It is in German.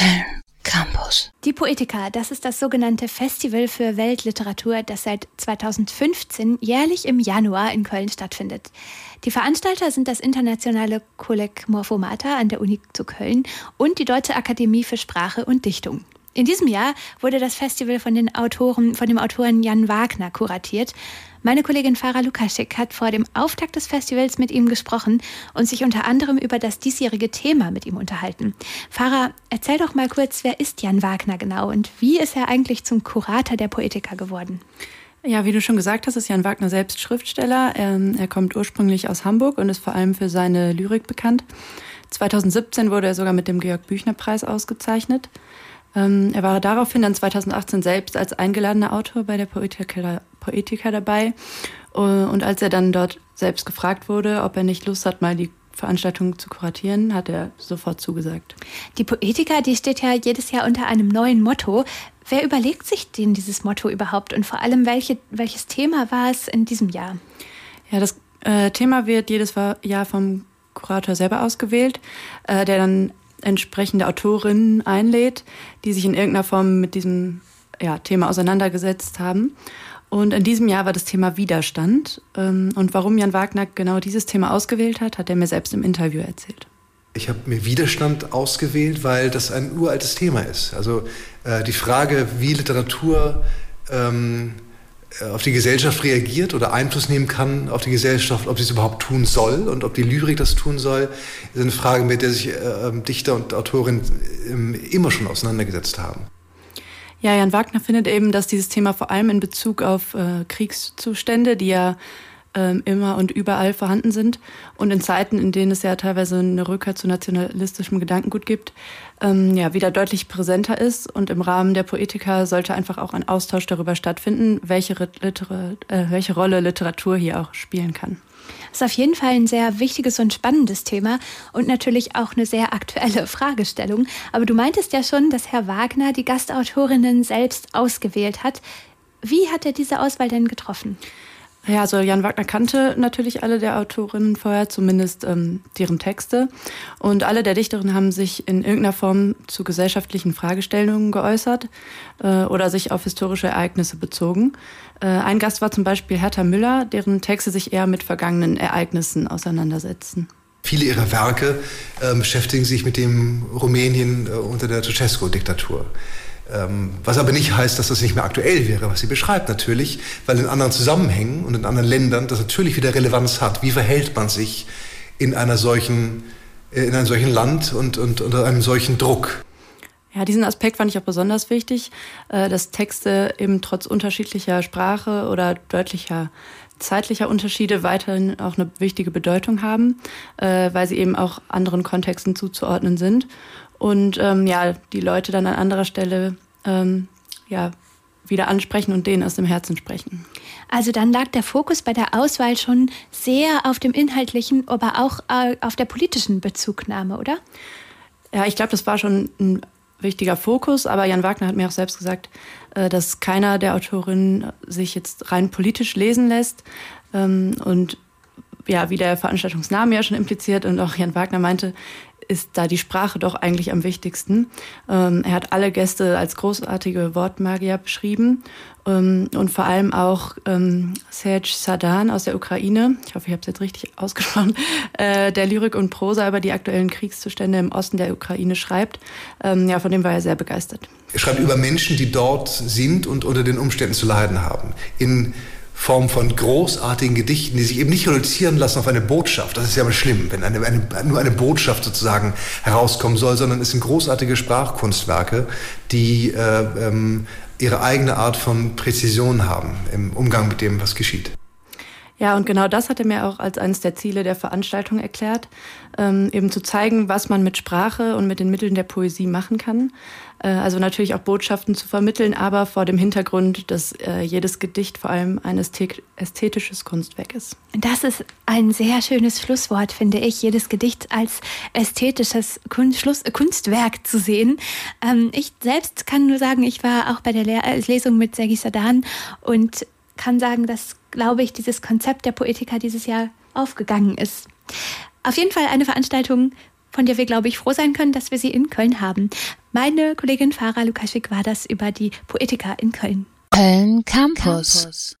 Köln Campus. Die Poetica, das ist das sogenannte Festival für Weltliteratur, das seit 2015 jährlich im Januar in Köln stattfindet. Die Veranstalter sind das internationale Kolleg Morphomata an der Uni zu Köln und die Deutsche Akademie für Sprache und Dichtung. In diesem Jahr wurde das Festival von den Autoren, von dem Autoren Jan Wagner kuratiert. Meine Kollegin Farah Lukaschek hat vor dem Auftakt des Festivals mit ihm gesprochen und sich unter anderem über das diesjährige Thema mit ihm unterhalten. Farah, erzähl doch mal kurz, wer ist Jan Wagner genau und wie ist er eigentlich zum Kurator der Poetiker geworden? Ja, wie du schon gesagt hast, ist Jan Wagner selbst Schriftsteller. Er, ähm, er kommt ursprünglich aus Hamburg und ist vor allem für seine Lyrik bekannt. 2017 wurde er sogar mit dem Georg Büchner Preis ausgezeichnet. Ähm, er war daraufhin dann 2018 selbst als eingeladener Autor bei der Poetica, Poetica dabei. Äh, und als er dann dort selbst gefragt wurde, ob er nicht Lust hat, mal die Veranstaltung zu kuratieren, hat er sofort zugesagt. Die Poetica, die steht ja jedes Jahr unter einem neuen Motto. Wer überlegt sich denn dieses Motto überhaupt und vor allem welche, welches Thema war es in diesem Jahr? Ja, das äh, Thema wird jedes Jahr vom Kurator selber ausgewählt, äh, der dann entsprechende Autorinnen einlädt, die sich in irgendeiner Form mit diesem ja, Thema auseinandergesetzt haben. Und in diesem Jahr war das Thema Widerstand. Ähm, und warum Jan Wagner genau dieses Thema ausgewählt hat, hat er mir selbst im Interview erzählt. Ich habe mir Widerstand ausgewählt, weil das ein uraltes Thema ist. Also äh, die Frage, wie Literatur ähm, äh, auf die Gesellschaft reagiert oder Einfluss nehmen kann auf die Gesellschaft, ob sie es überhaupt tun soll und ob die Lyrik das tun soll, ist eine Frage, mit der sich äh, ähm, Dichter und Autorinnen äh, immer schon auseinandergesetzt haben. Ja, Jan Wagner findet eben, dass dieses Thema vor allem in Bezug auf äh, Kriegszustände, die ja ähm, immer und überall vorhanden sind. Und in Zeiten, in denen es ja teilweise eine Rückkehr zu nationalistischem Gedankengut gibt, ähm, ja, wieder deutlich präsenter ist. Und im Rahmen der Poetika sollte einfach auch ein Austausch darüber stattfinden, welche, Liter äh, welche Rolle Literatur hier auch spielen kann. Das ist auf jeden Fall ein sehr wichtiges und spannendes Thema und natürlich auch eine sehr aktuelle Fragestellung. Aber du meintest ja schon, dass Herr Wagner die Gastautorinnen selbst ausgewählt hat. Wie hat er diese Auswahl denn getroffen? Ja, also Jan Wagner kannte natürlich alle der Autorinnen vorher, zumindest ähm, deren Texte. Und alle der Dichterinnen haben sich in irgendeiner Form zu gesellschaftlichen Fragestellungen geäußert äh, oder sich auf historische Ereignisse bezogen. Äh, ein Gast war zum Beispiel Hertha Müller, deren Texte sich eher mit vergangenen Ereignissen auseinandersetzen. Viele ihrer Werke äh, beschäftigen sich mit dem Rumänien äh, unter der Ceausescu-Diktatur. Ähm, was aber nicht heißt, dass das nicht mehr aktuell wäre, was sie beschreibt natürlich, weil in anderen Zusammenhängen und in anderen Ländern das natürlich wieder Relevanz hat. Wie verhält man sich in einer solchen, äh, in einem solchen Land und, und unter einem solchen Druck? Ja, diesen Aspekt fand ich auch besonders wichtig, äh, dass Texte eben trotz unterschiedlicher Sprache oder deutlicher zeitlicher Unterschiede weiterhin auch eine wichtige Bedeutung haben, äh, weil sie eben auch anderen Kontexten zuzuordnen sind und ähm, ja, die Leute dann an anderer Stelle ähm, ja, wieder ansprechen und denen aus dem Herzen sprechen. Also dann lag der Fokus bei der Auswahl schon sehr auf dem inhaltlichen, aber auch äh, auf der politischen Bezugnahme, oder? Ja, ich glaube, das war schon ein wichtiger Fokus, aber Jan Wagner hat mir auch selbst gesagt, äh, dass keiner der Autorinnen sich jetzt rein politisch lesen lässt ähm, und ja, wie der Veranstaltungsname ja schon impliziert und auch Jan Wagner meinte, ist da die Sprache doch eigentlich am wichtigsten. Ähm, er hat alle Gäste als großartige Wortmagier beschrieben ähm, und vor allem auch ähm, Serge Sadan aus der Ukraine, ich hoffe, ich habe es jetzt richtig ausgesprochen, äh, der Lyrik und Prosa über die aktuellen Kriegszustände im Osten der Ukraine schreibt. Ähm, ja, von dem war er sehr begeistert. Er schreibt über Menschen, die dort sind und unter den Umständen zu leiden haben. In Form von großartigen Gedichten, die sich eben nicht reduzieren lassen auf eine Botschaft. Das ist ja mal schlimm, wenn eine, eine, nur eine Botschaft sozusagen herauskommen soll, sondern es sind großartige Sprachkunstwerke, die äh, ähm, ihre eigene Art von Präzision haben im Umgang mit dem, was geschieht. Ja, und genau das hat er mir auch als eines der Ziele der Veranstaltung erklärt, ähm, eben zu zeigen, was man mit Sprache und mit den Mitteln der Poesie machen kann. Äh, also natürlich auch Botschaften zu vermitteln, aber vor dem Hintergrund, dass äh, jedes Gedicht vor allem ein ästhetisches Kunstwerk ist. Das ist ein sehr schönes Schlusswort, finde ich, jedes Gedicht als ästhetisches Kunst, Schluss, Kunstwerk zu sehen. Ähm, ich selbst kann nur sagen, ich war auch bei der Lehr äh, Lesung mit Sergi Sadan und kann sagen, dass, glaube ich, dieses Konzept der Poetika dieses Jahr aufgegangen ist. Auf jeden Fall eine Veranstaltung, von der wir, glaube ich, froh sein können, dass wir sie in Köln haben. Meine Kollegin Farah Lukaschik war das über die Poetika in Köln. Köln Campus. Campus.